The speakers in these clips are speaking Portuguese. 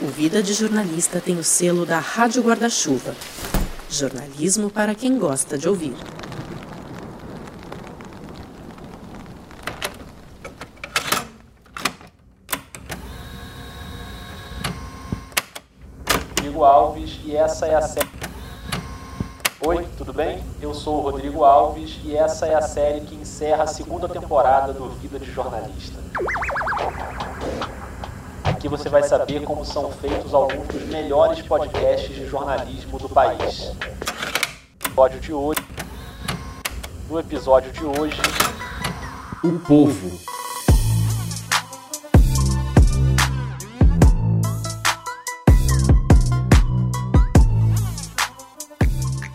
O Vida de Jornalista tem o selo da Rádio Guarda-Chuva. Jornalismo para quem gosta de ouvir. Rodrigo Alves e essa é a série. Oi, tudo bem? Eu sou o Rodrigo Alves e essa é a série que encerra a segunda temporada do Vida de Jornalista. Aqui você vai saber como são feitos alguns dos melhores podcasts de jornalismo do país. Episódio de hoje. No episódio de hoje, O povo.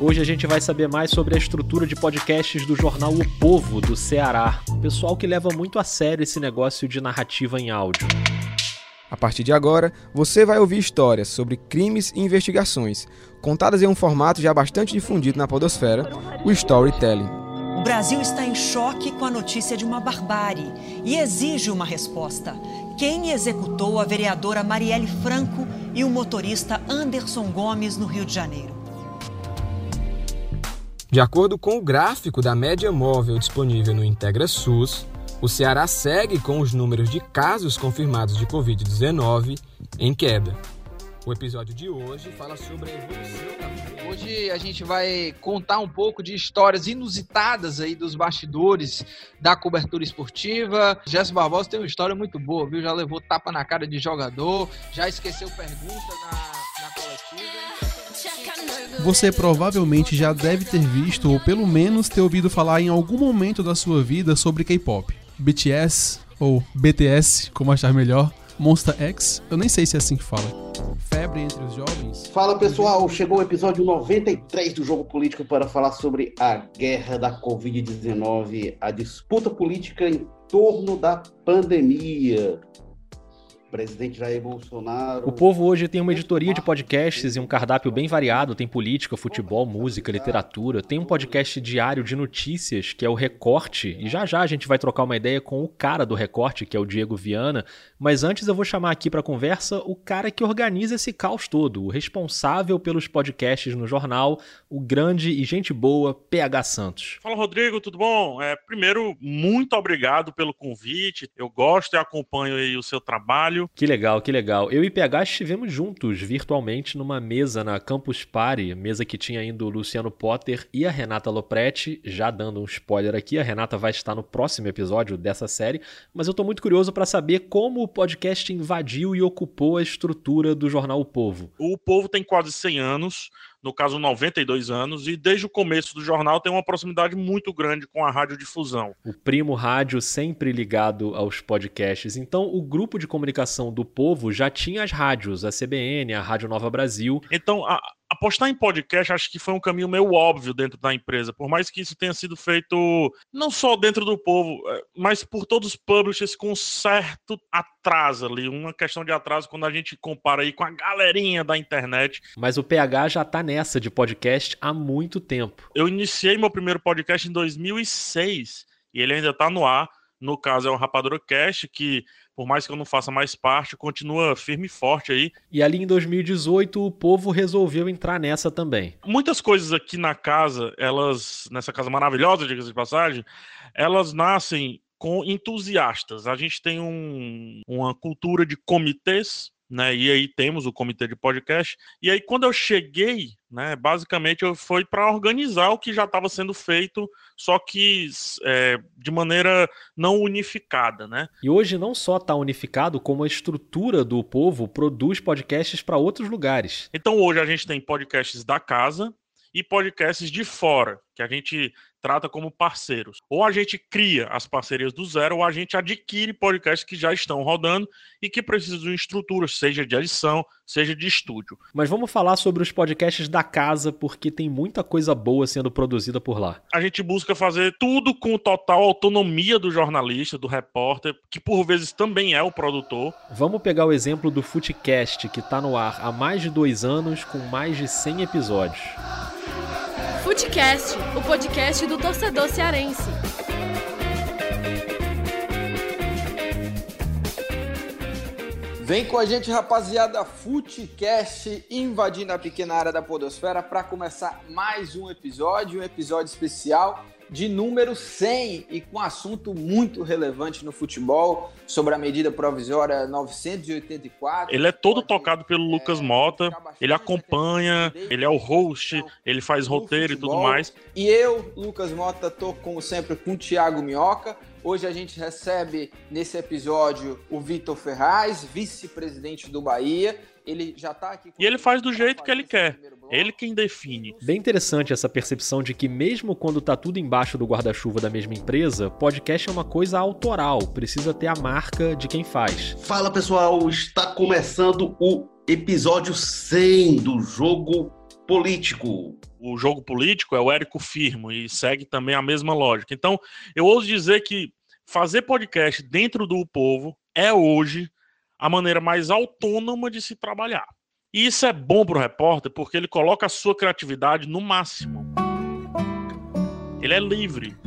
Hoje a gente vai saber mais sobre a estrutura de podcasts do jornal O Povo, do Ceará. Pessoal que leva muito a sério esse negócio de narrativa em áudio. A partir de agora, você vai ouvir histórias sobre crimes e investigações, contadas em um formato já bastante difundido na podosfera, o storytelling. O Brasil está em choque com a notícia de uma barbárie e exige uma resposta. Quem executou a vereadora Marielle Franco e o motorista Anderson Gomes no Rio de Janeiro? De acordo com o gráfico da média móvel disponível no Integra SUS, o Ceará segue com os números de casos confirmados de Covid-19 em queda. O episódio de hoje fala sobre a evolução da Hoje a gente vai contar um pouco de histórias inusitadas aí dos bastidores da cobertura esportiva. Gerson Barbosa tem uma história muito boa, viu? Já levou tapa na cara de jogador, já esqueceu pergunta na, na coletiva. Você provavelmente já deve ter visto ou pelo menos ter ouvido falar em algum momento da sua vida sobre K-pop. BTS ou BTS, como achar melhor, Monster X, eu nem sei se é assim que fala. Febre entre os jovens. Fala pessoal, chegou o episódio 93 do Jogo Político para falar sobre a guerra da Covid-19, a disputa política em torno da pandemia. Presidente Jair Bolsonaro. O Povo hoje tem uma editoria de podcasts e um cardápio bem variado. Tem política, futebol, música, literatura. Tem um podcast diário de notícias, que é o Recorte. E já já a gente vai trocar uma ideia com o cara do Recorte, que é o Diego Viana. Mas antes eu vou chamar aqui para conversa o cara que organiza esse caos todo, o responsável pelos podcasts no jornal, o grande e gente boa PH Santos. Fala, Rodrigo, tudo bom? É, primeiro, muito obrigado pelo convite. Eu gosto e acompanho aí o seu trabalho. Que legal, que legal. Eu e PH estivemos juntos virtualmente numa mesa na Campus Party, mesa que tinha ainda o Luciano Potter e a Renata Lopretti, já dando um spoiler aqui, a Renata vai estar no próximo episódio dessa série, mas eu tô muito curioso para saber como o podcast invadiu e ocupou a estrutura do jornal O Povo. O Povo tem quase 100 anos, no caso 92 anos, e desde o começo do jornal tem uma proximidade muito grande com a radiodifusão. O primo rádio sempre ligado aos podcasts. Então, o grupo de comunicação do Povo já tinha as rádios, a CBN, a Rádio Nova Brasil. Então, a, apostar em podcast acho que foi um caminho meio óbvio dentro da empresa, por mais que isso tenha sido feito não só dentro do povo, mas por todos os publishers com certo atraso ali, uma questão de atraso quando a gente compara aí com a galerinha da internet. Mas o PH já tá nessa de podcast há muito tempo. Eu iniciei meu primeiro podcast em 2006 e ele ainda tá no ar. No caso é o Rapadura Cast, que por mais que eu não faça mais parte, continua firme e forte aí. E ali em 2018 o povo resolveu entrar nessa também. Muitas coisas aqui na casa, elas, nessa casa maravilhosa, diga-se de passagem, elas nascem com entusiastas. A gente tem um, uma cultura de comitês, né? E aí temos o comitê de podcast. E aí quando eu cheguei, né, basicamente eu fui para organizar o que já estava sendo feito, só que é, de maneira não unificada, né? E hoje não só está unificado, como a estrutura do povo produz podcasts para outros lugares. Então hoje a gente tem podcasts da casa e podcasts de fora, que a gente trata como parceiros. Ou a gente cria as parcerias do zero, ou a gente adquire podcasts que já estão rodando e que precisam de estrutura, seja de edição, seja de estúdio. Mas vamos falar sobre os podcasts da casa, porque tem muita coisa boa sendo produzida por lá. A gente busca fazer tudo com total autonomia do jornalista, do repórter, que por vezes também é o produtor. Vamos pegar o exemplo do Footcast, que está no ar há mais de dois anos, com mais de 100 episódios. Footcast, o podcast do torcedor cearense. Vem com a gente, rapaziada, Footcast invadindo a pequena área da Podosfera para começar mais um episódio, um episódio especial de número 100 e com assunto muito relevante no futebol sobre a medida provisória 984. Ele é todo tocado pelo Lucas Mota, ele acompanha, ele é o host, ele faz roteiro e tudo mais. E eu, Lucas Mota, tô como sempre com o Thiago Minhoca. Hoje a gente recebe nesse episódio o Vitor Ferraz, vice-presidente do Bahia. Ele já tá aqui. E ele faz do jeito que ele quer. Ele quem define. Bem interessante essa percepção de que mesmo quando tá tudo embaixo do guarda-chuva da mesma empresa, podcast é uma coisa autoral, precisa ter a marca de quem faz. Fala pessoal, está começando o episódio 100 do jogo político. O jogo político é o Érico Firmo e segue também a mesma lógica. Então, eu ouso dizer que fazer podcast dentro do povo é hoje a maneira mais autônoma de se trabalhar. E isso é bom para o repórter porque ele coloca a sua criatividade no máximo. Ele é livre.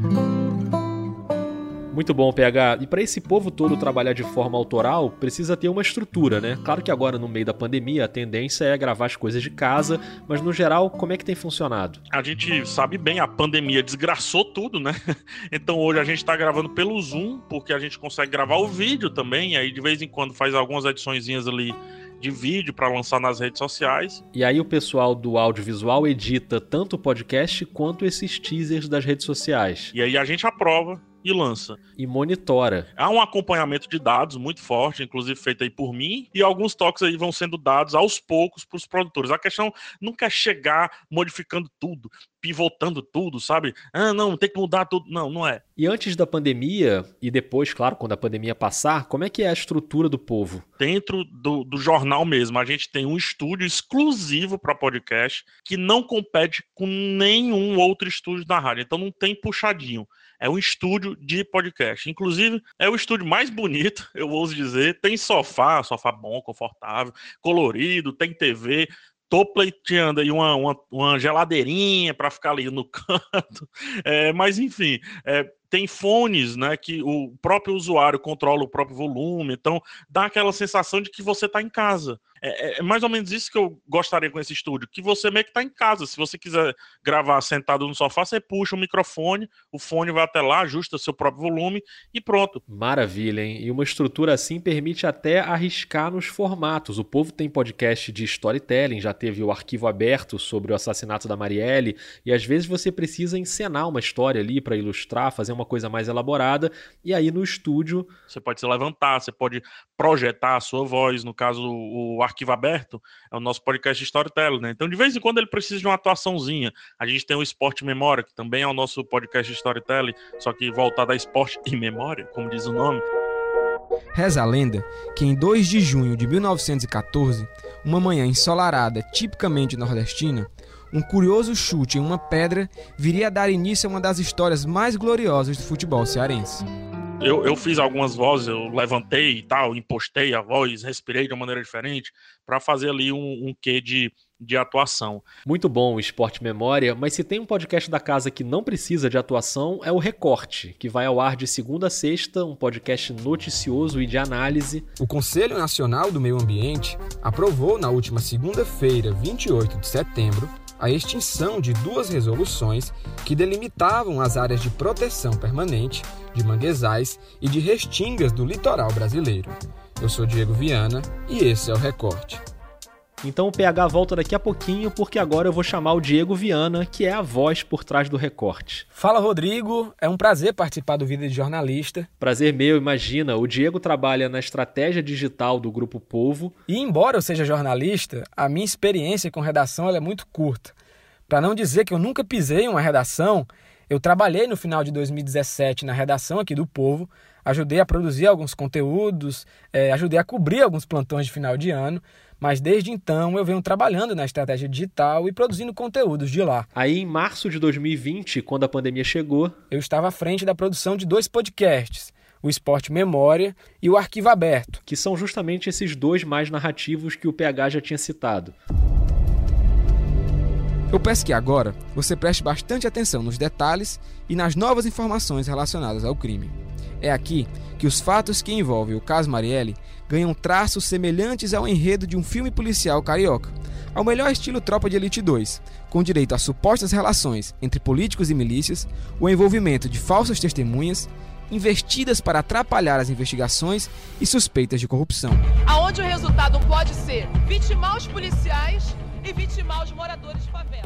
Muito bom, PH. E para esse povo todo trabalhar de forma autoral, precisa ter uma estrutura, né? Claro que agora, no meio da pandemia, a tendência é gravar as coisas de casa, mas no geral, como é que tem funcionado? A gente sabe bem, a pandemia desgraçou tudo, né? Então hoje a gente está gravando pelo Zoom, porque a gente consegue gravar o vídeo também, aí de vez em quando faz algumas ediçõezinhas ali de vídeo para lançar nas redes sociais. E aí o pessoal do audiovisual edita tanto o podcast quanto esses teasers das redes sociais. E aí a gente aprova e lança. E monitora. Há um acompanhamento de dados muito forte, inclusive feito aí por mim, e alguns toques aí vão sendo dados aos poucos para os produtores. A questão nunca é chegar modificando tudo, pivotando tudo, sabe? Ah, não, tem que mudar tudo. Não, não é. E antes da pandemia, e depois, claro, quando a pandemia passar, como é que é a estrutura do povo? Dentro do, do jornal mesmo, a gente tem um estúdio exclusivo para podcast que não compete com nenhum outro estúdio da rádio. Então não tem puxadinho é um estúdio de podcast. Inclusive, é o estúdio mais bonito, eu ouso dizer. Tem sofá, sofá bom, confortável, colorido, tem TV. Tô pleiteando aí uma, uma, uma geladeirinha para ficar ali no canto. É, mas, enfim, é, tem fones, né, que o próprio usuário controla o próprio volume, então dá aquela sensação de que você está em casa. É, é, é, mais ou menos isso que eu gostaria com esse estúdio, que você meio que está em casa. Se você quiser gravar sentado no sofá, você puxa o microfone, o fone vai até lá, ajusta seu próprio volume e pronto. Maravilha, hein? E uma estrutura assim permite até arriscar nos formatos. O povo tem podcast de storytelling, já teve o arquivo aberto sobre o assassinato da Marielle, e às vezes você precisa encenar uma história ali para ilustrar, fazer uma coisa mais elaborada, e aí no estúdio. Você pode se levantar, você pode projetar a sua voz, no caso, o arquivo aberto é o nosso podcast storytelling, né? Então, de vez em quando ele precisa de uma atuaçãozinha. A gente tem o Esporte Memória, que também é o nosso podcast storytelling, só que voltado a esporte e memória, como diz o nome. Reza a lenda que em 2 de junho de 1914, uma manhã ensolarada tipicamente nordestina, um curioso chute em uma pedra viria a dar início a uma das histórias mais gloriosas do futebol cearense. Eu, eu fiz algumas vozes, eu levantei e tal, impostei a voz, respirei de uma maneira diferente, para fazer ali um, um quê de, de atuação. Muito bom o Esporte Memória, mas se tem um podcast da casa que não precisa de atuação, é o Recorte, que vai ao ar de segunda a sexta, um podcast noticioso e de análise. O Conselho Nacional do Meio Ambiente aprovou na última segunda-feira, 28 de setembro, a extinção de duas resoluções que delimitavam as áreas de proteção permanente, de manguezais e de restingas do litoral brasileiro. Eu sou Diego Viana e esse é o Recorte. Então o PH volta daqui a pouquinho, porque agora eu vou chamar o Diego Viana, que é a voz por trás do recorte. Fala, Rodrigo. É um prazer participar do Vida de Jornalista. Prazer meu, imagina. O Diego trabalha na estratégia digital do Grupo Povo. E embora eu seja jornalista, a minha experiência com redação é muito curta. Para não dizer que eu nunca pisei em uma redação, eu trabalhei no final de 2017 na redação aqui do Povo, ajudei a produzir alguns conteúdos, é, ajudei a cobrir alguns plantões de final de ano, mas desde então eu venho trabalhando na estratégia digital e produzindo conteúdos de lá. Aí em março de 2020, quando a pandemia chegou, eu estava à frente da produção de dois podcasts. O Esporte Memória e o Arquivo Aberto. Que são justamente esses dois mais narrativos que o PH já tinha citado. Eu peço que agora você preste bastante atenção nos detalhes e nas novas informações relacionadas ao crime. É aqui que os fatos que envolvem o caso Marielle ganham traços semelhantes ao enredo de um filme policial carioca, ao melhor estilo Tropa de Elite 2, com direito a supostas relações entre políticos e milícias, o envolvimento de falsas testemunhas, investidas para atrapalhar as investigações e suspeitas de corrupção. Aonde o resultado pode ser vitimar os policiais e vitimar os moradores.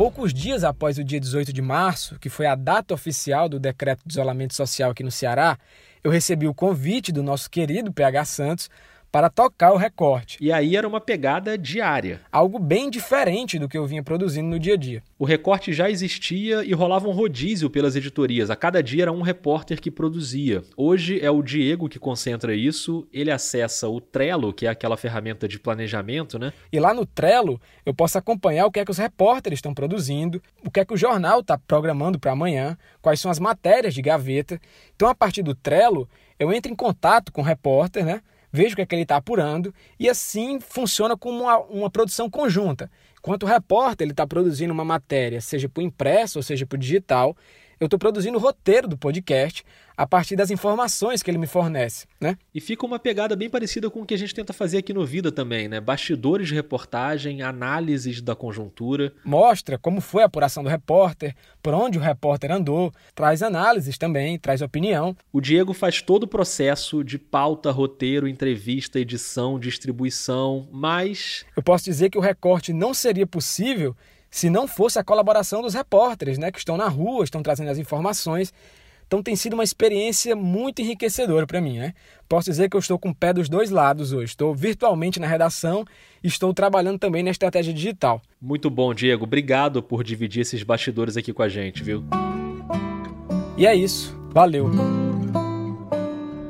Poucos dias após o dia 18 de março, que foi a data oficial do decreto de isolamento social aqui no Ceará, eu recebi o convite do nosso querido PH Santos para tocar o recorte. E aí era uma pegada diária. Algo bem diferente do que eu vinha produzindo no dia a dia. O recorte já existia e rolava um rodízio pelas editorias. A cada dia era um repórter que produzia. Hoje é o Diego que concentra isso. Ele acessa o Trello, que é aquela ferramenta de planejamento, né? E lá no Trello eu posso acompanhar o que é que os repórteres estão produzindo, o que é que o jornal está programando para amanhã, quais são as matérias de gaveta. Então, a partir do Trello, eu entro em contato com o repórter, né? Vejo o que, é que ele está apurando e assim funciona como uma, uma produção conjunta. Enquanto o repórter está produzindo uma matéria, seja o impresso ou seja o digital, eu estou produzindo o roteiro do podcast a partir das informações que ele me fornece, né? E fica uma pegada bem parecida com o que a gente tenta fazer aqui no Vida também, né? Bastidores de reportagem, análises da conjuntura. Mostra como foi a apuração do repórter, por onde o repórter andou, traz análises também, traz opinião. O Diego faz todo o processo de pauta, roteiro, entrevista, edição, distribuição, mas... Eu posso dizer que o recorte não seria possível se não fosse a colaboração dos repórteres, né, que estão na rua, estão trazendo as informações. Então tem sido uma experiência muito enriquecedora para mim, né? Posso dizer que eu estou com o pé dos dois lados hoje. Estou virtualmente na redação e estou trabalhando também na estratégia digital. Muito bom, Diego. Obrigado por dividir esses bastidores aqui com a gente, viu? E é isso. Valeu.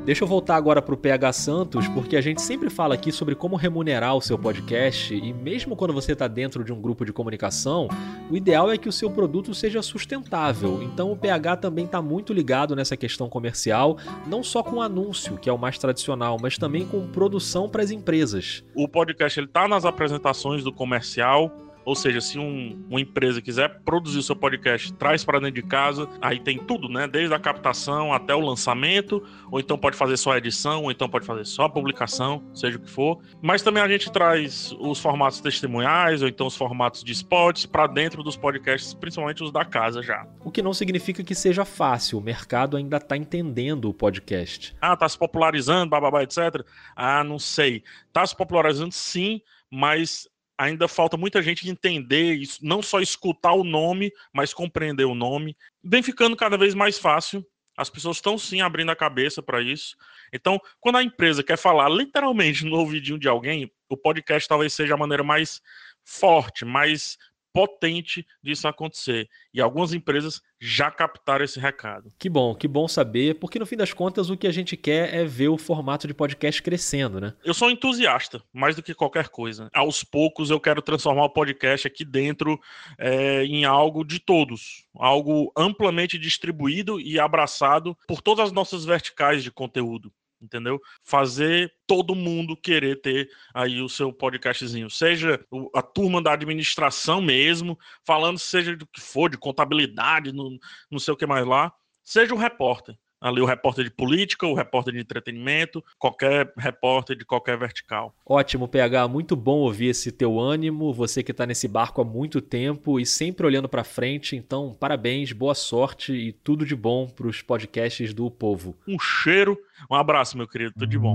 Deixa eu voltar agora para o PH Santos, porque a gente sempre fala aqui sobre como remunerar o seu podcast e mesmo quando você está dentro de um grupo de comunicação, o ideal é que o seu produto seja sustentável. Então o PH também está muito ligado nessa questão comercial, não só com anúncio, que é o mais tradicional, mas também com produção para as empresas. O podcast está nas apresentações do comercial, ou seja, se um, uma empresa quiser produzir o seu podcast, traz para dentro de casa, aí tem tudo, né? Desde a captação até o lançamento, ou então pode fazer só a edição, ou então pode fazer só a publicação, seja o que for. Mas também a gente traz os formatos testemunhais, ou então os formatos de spots para dentro dos podcasts, principalmente os da casa já. O que não significa que seja fácil, o mercado ainda está entendendo o podcast. Ah, tá se popularizando, bababá, etc. Ah, não sei. Tá se popularizando sim, mas ainda falta muita gente entender isso, não só escutar o nome, mas compreender o nome. Vem ficando cada vez mais fácil. As pessoas estão sim abrindo a cabeça para isso. Então, quando a empresa quer falar literalmente no ouvidinho de alguém, o podcast talvez seja a maneira mais forte, mais potente disso acontecer. E algumas empresas já captaram esse recado. Que bom, que bom saber, porque no fim das contas o que a gente quer é ver o formato de podcast crescendo, né? Eu sou entusiasta, mais do que qualquer coisa. Aos poucos eu quero transformar o podcast aqui dentro é, em algo de todos, algo amplamente distribuído e abraçado por todas as nossas verticais de conteúdo entendeu? Fazer todo mundo querer ter aí o seu podcastzinho, seja a turma da administração mesmo, falando seja do que for, de contabilidade, no, não sei o que mais lá, seja o repórter ali o repórter de política, o repórter de entretenimento, qualquer repórter de qualquer vertical. Ótimo, PH, muito bom ouvir esse teu ânimo, você que está nesse barco há muito tempo e sempre olhando para frente, então parabéns, boa sorte e tudo de bom para os podcasts do povo. Um cheiro, um abraço, meu querido, tudo de bom.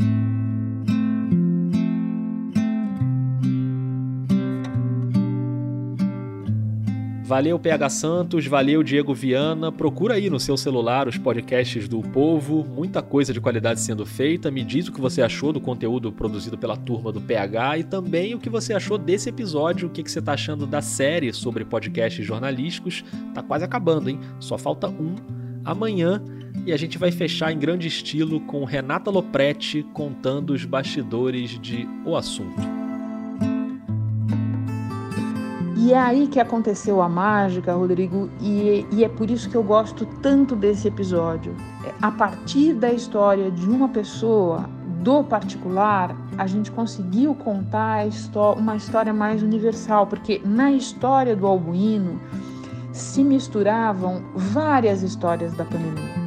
Valeu PH Santos, valeu Diego Viana. Procura aí no seu celular os podcasts do Povo, muita coisa de qualidade sendo feita. Me diz o que você achou do conteúdo produzido pela turma do PH e também o que você achou desse episódio, o que você está achando da série sobre podcasts jornalísticos. Tá quase acabando, hein? Só falta um amanhã e a gente vai fechar em grande estilo com Renata Lopretti contando os bastidores de O Assunto. E é aí que aconteceu a mágica, Rodrigo, e, e, é por isso que eu gosto tanto desse episódio. É, a partir da história de uma pessoa, do particular, a gente conseguiu contar uma história mais universal, porque na história do Albuíno se misturavam várias histórias da pandemia.